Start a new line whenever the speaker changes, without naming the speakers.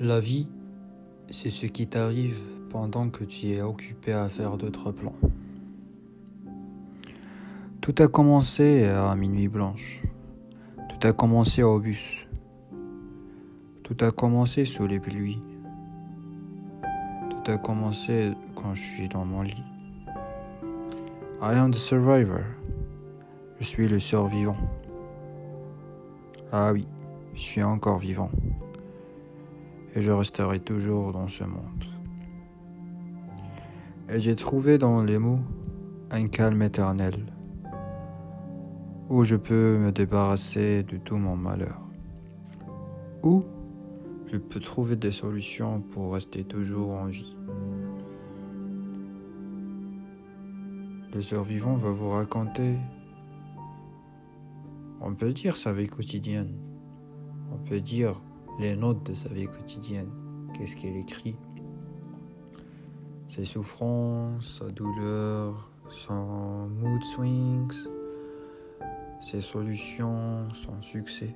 La vie, c'est ce qui t'arrive pendant que tu es occupé à faire d'autres plans. Tout a commencé à minuit blanche. Tout a commencé au bus. Tout a commencé sous les pluies. Tout a commencé quand je suis dans mon lit. I am the survivor. Je suis le survivant. Ah oui, je suis encore vivant et je resterai toujours dans ce monde. Et j'ai trouvé dans les mots un calme éternel, où je peux me débarrasser de tout mon malheur, où je peux trouver des solutions pour rester toujours en vie. Le survivant va vous raconter, on peut dire sa vie quotidienne, on peut dire les notes de sa vie quotidienne. Qu'est-ce qu'elle écrit? Ses souffrances, sa douleur, son mood swings, ses solutions, son succès.